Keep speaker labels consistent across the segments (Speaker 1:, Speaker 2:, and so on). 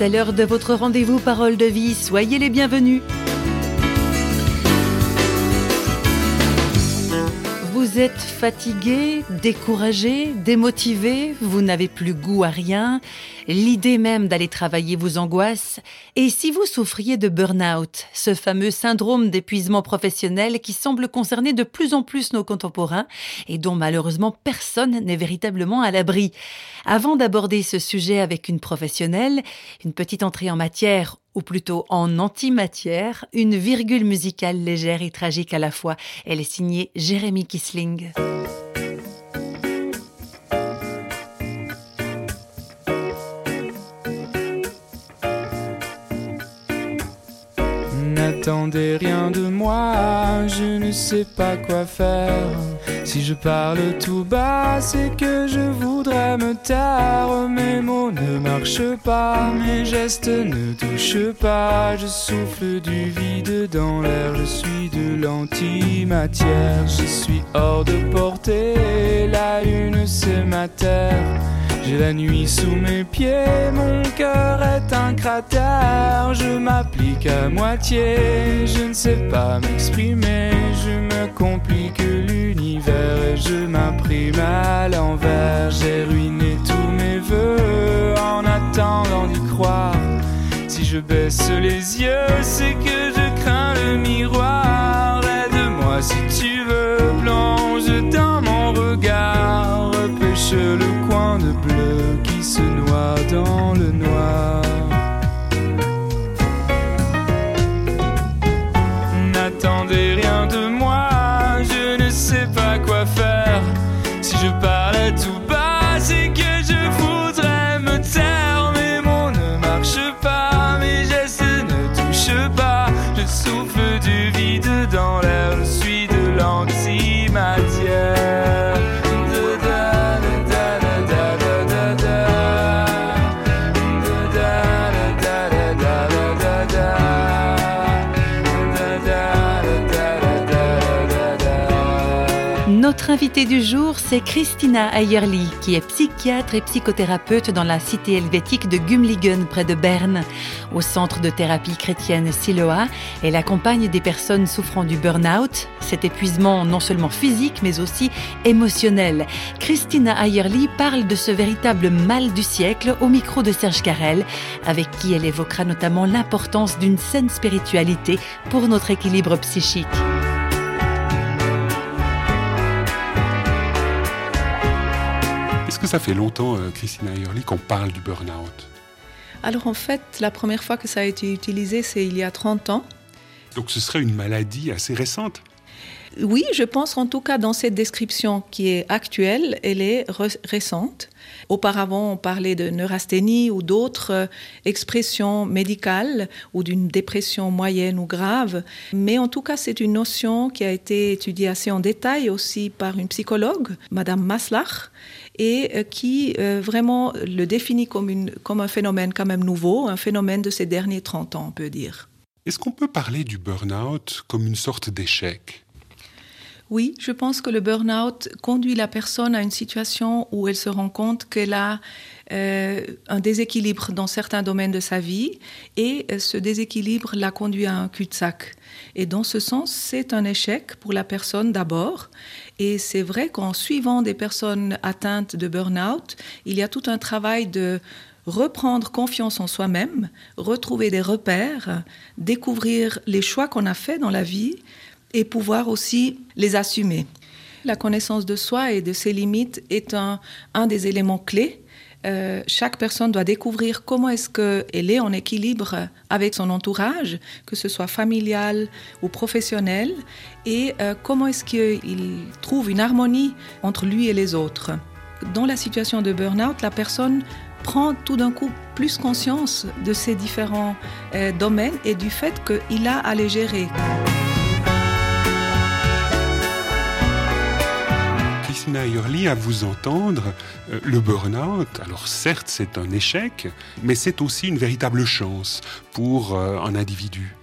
Speaker 1: C'est l'heure de votre rendez-vous Parole de vie. Soyez les bienvenus. Êtes fatigué, découragé, démotivé, vous n'avez plus goût à rien, l'idée même d'aller travailler vous angoisse, et si vous souffriez de burn-out, ce fameux syndrome d'épuisement professionnel qui semble concerner de plus en plus nos contemporains et dont malheureusement personne n'est véritablement à l'abri. Avant d'aborder ce sujet avec une professionnelle, une petite entrée en matière ou plutôt en antimatière, une virgule musicale légère et tragique à la fois. Elle est signée Jérémy Kisling.
Speaker 2: N'attendez rien de moi, je ne sais pas quoi faire. Si je parle tout bas, c'est que je voudrais me taire. Mes mots ne marchent pas, mes gestes ne touchent pas. Je souffle du vide dans l'air, je suis de l'antimatière. Je suis hors de portée, la lune c'est ma terre. J'ai la nuit sous mes pieds, mon cœur est un cratère. Je m'applique à moitié, je ne sais pas m'exprimer. Baisse les yeux, c'est que je crains le miroir. Aide-moi si tu veux, plonge dans mon regard. Repêche le coin de bleu qui se noie dans le noir. N'attendez rien de moi,
Speaker 1: Notre invitée du jour, c'est Christina Ayerli, qui est psychiatre et psychothérapeute dans la cité helvétique de Gumligen, près de Berne. Au centre de thérapie chrétienne Siloa, elle accompagne des personnes souffrant du burn-out, cet épuisement non seulement physique, mais aussi émotionnel. Christina Ayerli parle de ce véritable mal du siècle au micro de Serge Carrel, avec qui elle évoquera notamment l'importance d'une saine spiritualité pour notre équilibre psychique.
Speaker 3: Ça fait longtemps, euh, Christina Ayerli, qu'on parle du burn-out?
Speaker 4: Alors en fait, la première fois que ça a été utilisé, c'est il y a 30 ans.
Speaker 3: Donc ce serait une maladie assez récente?
Speaker 4: Oui, je pense en tout cas dans cette description qui est actuelle, elle est récente. Auparavant, on parlait de neurasthénie ou d'autres euh, expressions médicales ou d'une dépression moyenne ou grave. Mais en tout cas, c'est une notion qui a été étudiée assez en détail aussi par une psychologue, Madame Maslach, et euh, qui euh, vraiment le définit comme, comme un phénomène quand même nouveau, un phénomène de ces derniers 30 ans, on peut dire.
Speaker 3: Est-ce qu'on peut parler du burn-out comme une sorte d'échec?
Speaker 4: Oui, je pense que le burn-out conduit la personne à une situation où elle se rend compte qu'elle a euh, un déséquilibre dans certains domaines de sa vie et euh, ce déséquilibre la conduit à un cul-de-sac. Et dans ce sens, c'est un échec pour la personne d'abord. Et c'est vrai qu'en suivant des personnes atteintes de burn-out, il y a tout un travail de reprendre confiance en soi-même, retrouver des repères, découvrir les choix qu'on a faits dans la vie et pouvoir aussi les assumer. La connaissance de soi et de ses limites est un, des éléments clés. Euh, chaque personne doit découvrir comment est-ce qu'elle est en équilibre avec son entourage, que ce soit familial ou professionnel, et euh, comment est-ce qu'il trouve une harmonie entre lui et les autres. Dans la situation de burn-out, la personne prend tout d'un coup plus conscience de ces différents euh, domaines et du fait qu'il a à les gérer.
Speaker 3: Christina Ayerli, à vous entendre, euh, le burn-out, alors certes c'est un échec, mais c'est aussi une véritable chance pour euh, un individu.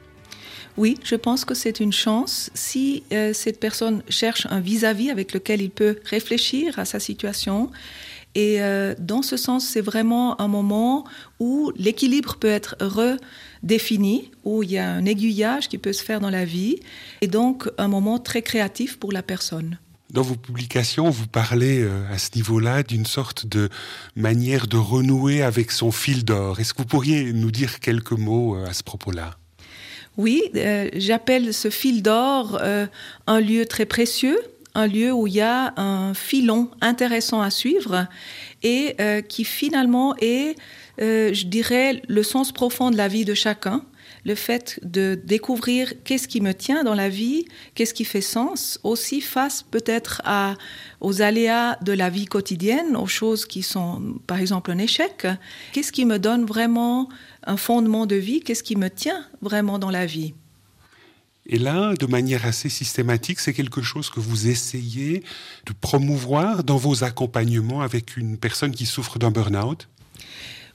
Speaker 4: Oui, je pense que c'est une chance si euh, cette personne cherche un vis-à-vis avec lequel il peut réfléchir à sa situation Et dans ce sens, c'est vraiment un moment où l'équilibre peut être redéfini, où il y a un aiguillage qui peut se faire dans la vie, et donc un moment très créatif pour la personne.
Speaker 3: Dans vos publications, vous parlez euh, à ce niveau-là d'une sorte de manière de renouer avec son fil d'or. Est-ce que vous pourriez nous dire quelques mots euh, à ce propos-là?
Speaker 4: Oui, euh, j'appelle ce fil d'or un lieu très précieux, un lieu où il y a un filon intéressant à suivre et qui finalement est, je dirais, le sens profond de la vie de chacun le fait de découvrir qu'est-ce qui me tient dans la vie, qu'est-ce qui fait sens, aussi face peut-être aux aléas de la vie quotidienne, aux choses qui sont par exemple un échec, qu'est-ce qui me donne vraiment un fondement de vie, qu'est-ce qui me tient vraiment dans la vie?
Speaker 3: Et là, de manière assez systématique, c'est quelque chose que vous essayez de promouvoir dans vos accompagnements avec une personne qui souffre d'un burn-out?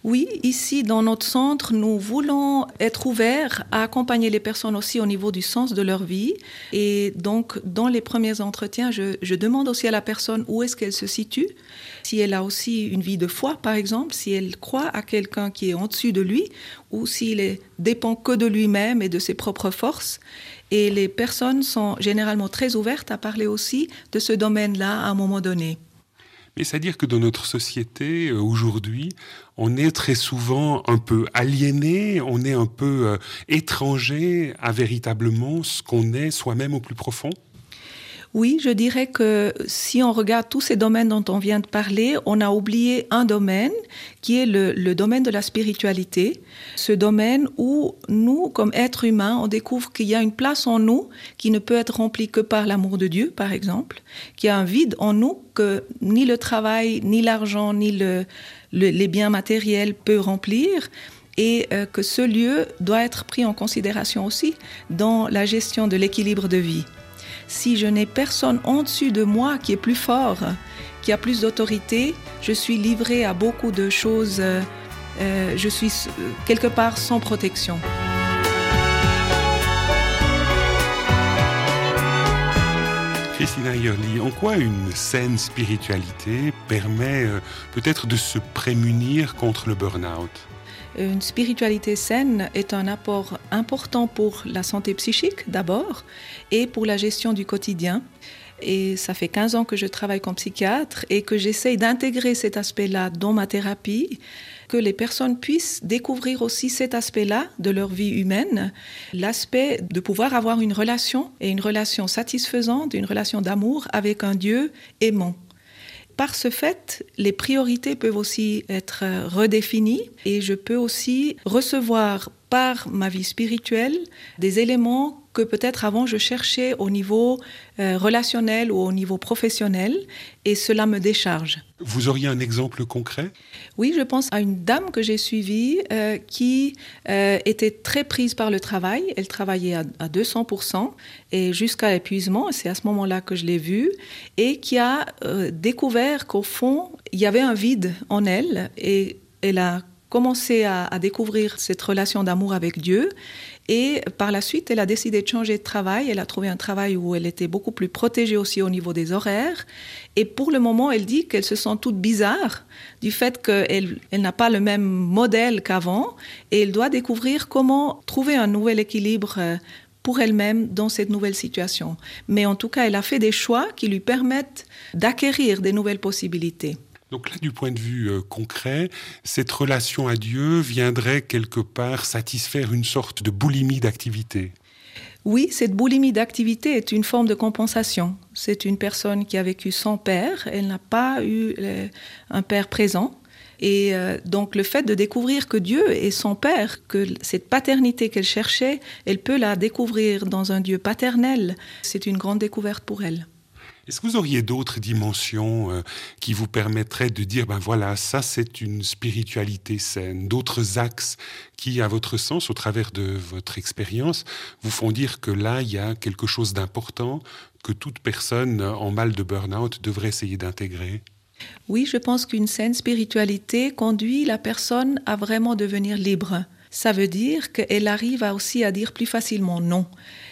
Speaker 4: Oui, ici, dans notre centre, nous voulons être ouverts à accompagner les personnes aussi au niveau du sens de leur vie. Et donc, dans les premiers entretiens, je, demande aussi à la personne où est-ce qu'elle se situe. Si elle a aussi une vie de foi, par exemple, si elle croit à quelqu'un qui est au-dessus de lui, ou s'il dépend que de lui-même et de ses propres forces. Et les personnes sont généralement très ouvertes à parler aussi de ce domaine-là à un moment donné.
Speaker 3: Mais c'est-à-dire que dans notre société euh, aujourd'hui, on est très souvent un peu aliéné, on est un peu euh, étranger à véritablement ce qu'on est soi-même au plus profond
Speaker 4: oui, je dirais que si on regarde tous ces domaines dont on vient de parler, on a oublié un domaine qui est le, domaine de la spiritualité. Ce domaine où nous, comme êtres humains, on découvre qu'il y a une place en nous qui ne peut être remplie que par l'amour de Dieu, par exemple, qu'il y a un vide en nous que ni le travail, ni l'argent, ni le, les biens matériels peut remplir et euh, que ce lieu doit être pris en considération aussi dans la gestion de l'équilibre de vie si je n'ai personne en dessus de moi qui est plus fort, qui a plus d'autorité, je suis livré à beaucoup de choses, euh, euh, je suis quelque part sans protection.
Speaker 3: Christina Yerli, en quoi une saine spiritualité permet euh, peut-être de se prémunir contre le burn-out?
Speaker 4: Une spiritualité saine est un apport important pour la santé psychique d'abord et pour la gestion du quotidien. Et ça fait 15 ans que je travaille comme psychiatre et que j'essaye d'intégrer cet aspect-là dans ma thérapie, que les personnes puissent découvrir aussi cet aspect-là de leur vie humaine, l'aspect de pouvoir avoir une relation et une relation satisfaisante, une relation d'amour avec un Dieu aimant. Par ce fait, les priorités peuvent aussi être redéfinies et je peux aussi recevoir par ma vie spirituelle des éléments que peut-être avant je cherchais au niveau euh, relationnel ou au niveau professionnel et cela me décharge.
Speaker 3: Vous auriez un exemple concret?
Speaker 4: Oui, je pense à une dame que j'ai suivie euh, qui euh, était très prise par le travail. Elle travaillait à, à 200% et jusqu'à l'épuisement, c'est à ce moment-là que je l'ai vue, et qui a découvert qu'au fond, il y avait un vide en elle et elle a commencé à, découvrir cette relation d'amour avec Dieu. Et par la suite, elle a décidé de changer de travail. Elle a trouvé un travail où elle était beaucoup plus protégée aussi au niveau des horaires. Et pour le moment, elle dit qu'elle se sent toute bizarre du fait qu'elle elle, n'a pas le même modèle qu'avant. Et elle doit découvrir comment trouver un nouvel équilibre euh, pour elle-même dans cette nouvelle situation. Mais en tout cas, elle a fait des choix qui lui permettent d'acquérir des nouvelles possibilités.
Speaker 3: Donc là, du point de vue euh, concret, cette relation à Dieu viendrait quelque part satisfaire une sorte de boulimie d'activité.
Speaker 4: Oui, cette boulimie d'activité est une forme de compensation. C'est une personne qui a vécu sans père, elle n'a pas eu euh, un père présent. Et euh, donc le fait de découvrir que Dieu est son Père, que cette paternité qu'elle cherchait, elle peut la découvrir dans un Dieu paternel, c'est une grande découverte pour elle.
Speaker 3: Est-ce que vous auriez d'autres dimensions euh, qui vous permettraient de dire, ben voilà, ça c'est une spiritualité saine, d'autres axes qui, à votre sens, au travers de votre expérience, vous font dire que là, il y a quelque chose d'important que toute personne en mal de burn-out devrait essayer d'intégrer?
Speaker 4: Oui, je pense qu'une saine spiritualité conduit la personne à vraiment devenir libre. Ça veut dire qu'elle arrive aussi à dire plus facilement non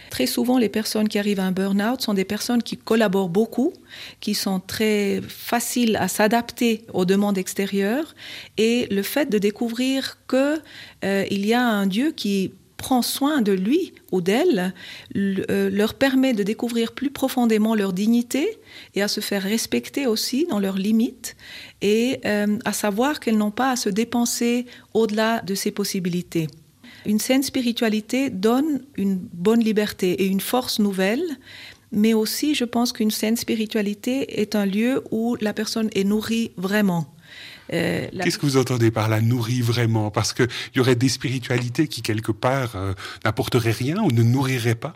Speaker 4: Très souvent, les personnes qui arrivent à un burn-out sont des personnes qui collaborent beaucoup, qui sont très faciles à s'adapter aux demandes extérieures. Et le fait de découvrir qu'il euh, y a un Dieu qui prend soin de lui ou d'elle euh, leur permet de découvrir plus profondément leur dignité et à se faire respecter aussi dans leurs limites et euh, à savoir qu'elles n'ont pas à se dépenser au-delà de ses possibilités. Une saine spiritualité donne une bonne liberté et une force nouvelle, mais aussi je pense qu'une saine spiritualité est un lieu où la personne est nourrie vraiment.
Speaker 3: Euh, Qu'est-ce que vous entendez par la nourrir vraiment? Parce qu'il y aurait des spiritualités qui, quelque part, euh, n'apporteraient rien ou ne nourriraient pas?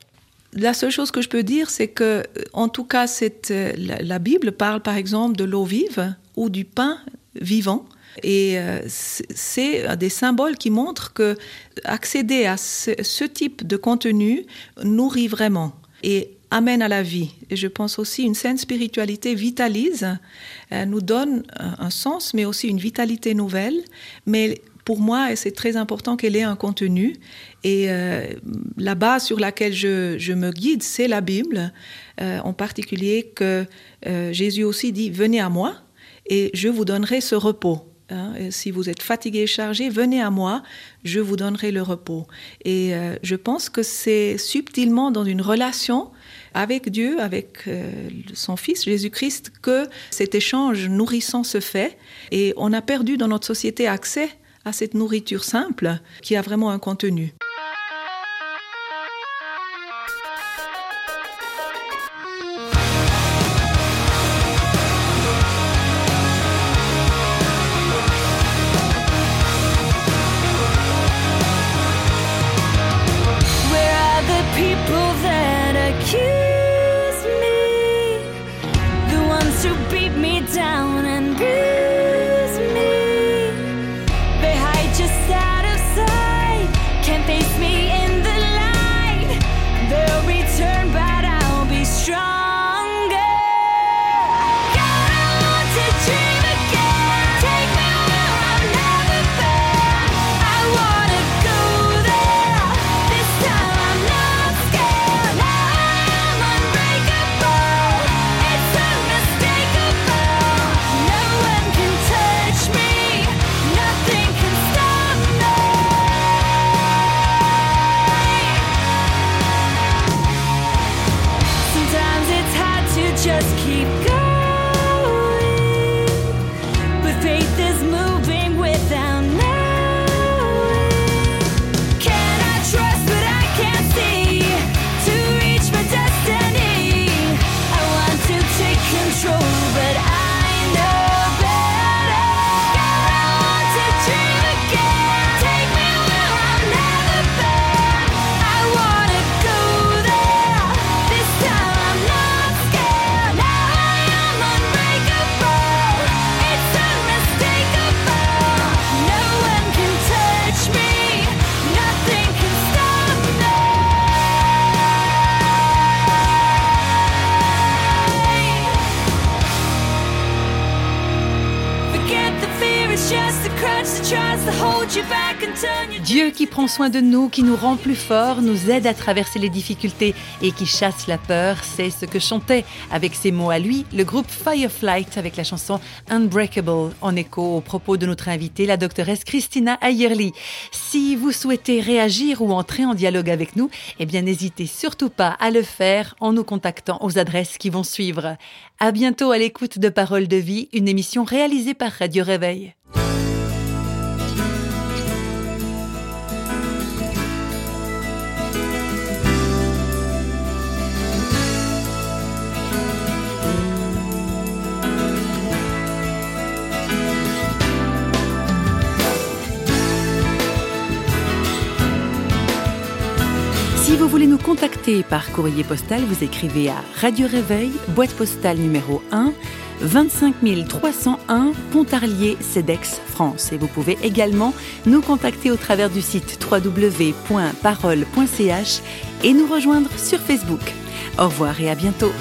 Speaker 4: La seule chose que je peux dire, c'est que, euh, en tout cas, cette, la, Bible parle par exemple de l'eau vive ou du pain vivant. Et c'est des symboles qui montrent que accéder à ce, ce type de contenu nourrit vraiment. Et amène à la vie. Et je pense aussi une saine spiritualité vitalise, euh, nous donne un, sens, mais aussi une vitalité nouvelle. Mais pour moi, c'est très important qu'elle ait un contenu. Et euh, la base sur laquelle je, me guide, c'est la Bible, euh, en particulier que Jésus aussi dit, venez à moi et je vous donnerai ce repos. Hein. si vous êtes fatigué et chargé, venez à moi, je vous donnerai le repos. Et je pense que c'est subtilement dans une relation avec Dieu, avec euh, son Fils Jésus-Christ, que cet échange nourrissant se fait. Et on a perdu dans notre société accès à cette nourriture simple qui a vraiment un contenu.
Speaker 1: Dieu qui prend soin de nous, qui nous rend plus forts, nous aide à traverser les difficultés et qui chasse la peur, c'est ce que chantait avec ses mots à lui le groupe Fireflight avec la chanson Unbreakable en écho aux propos de notre invitée, la doctoresse Christina Ayerly. Si vous souhaitez réagir ou entrer en dialogue avec nous, eh bien n'hésitez surtout pas à le faire en nous contactant aux adresses qui vont suivre. À bientôt à l'écoute de Paroles de vie, une émission réalisée par Radio Réveil. Contacter par courrier postal, vous écrivez à Radio Réveil, boîte postale numéro 1, 25 301 Pontarlier, CEDEX, France. Et vous pouvez également nous contacter au travers du site www.parole.ch et nous rejoindre sur Facebook. Au revoir et à bientôt.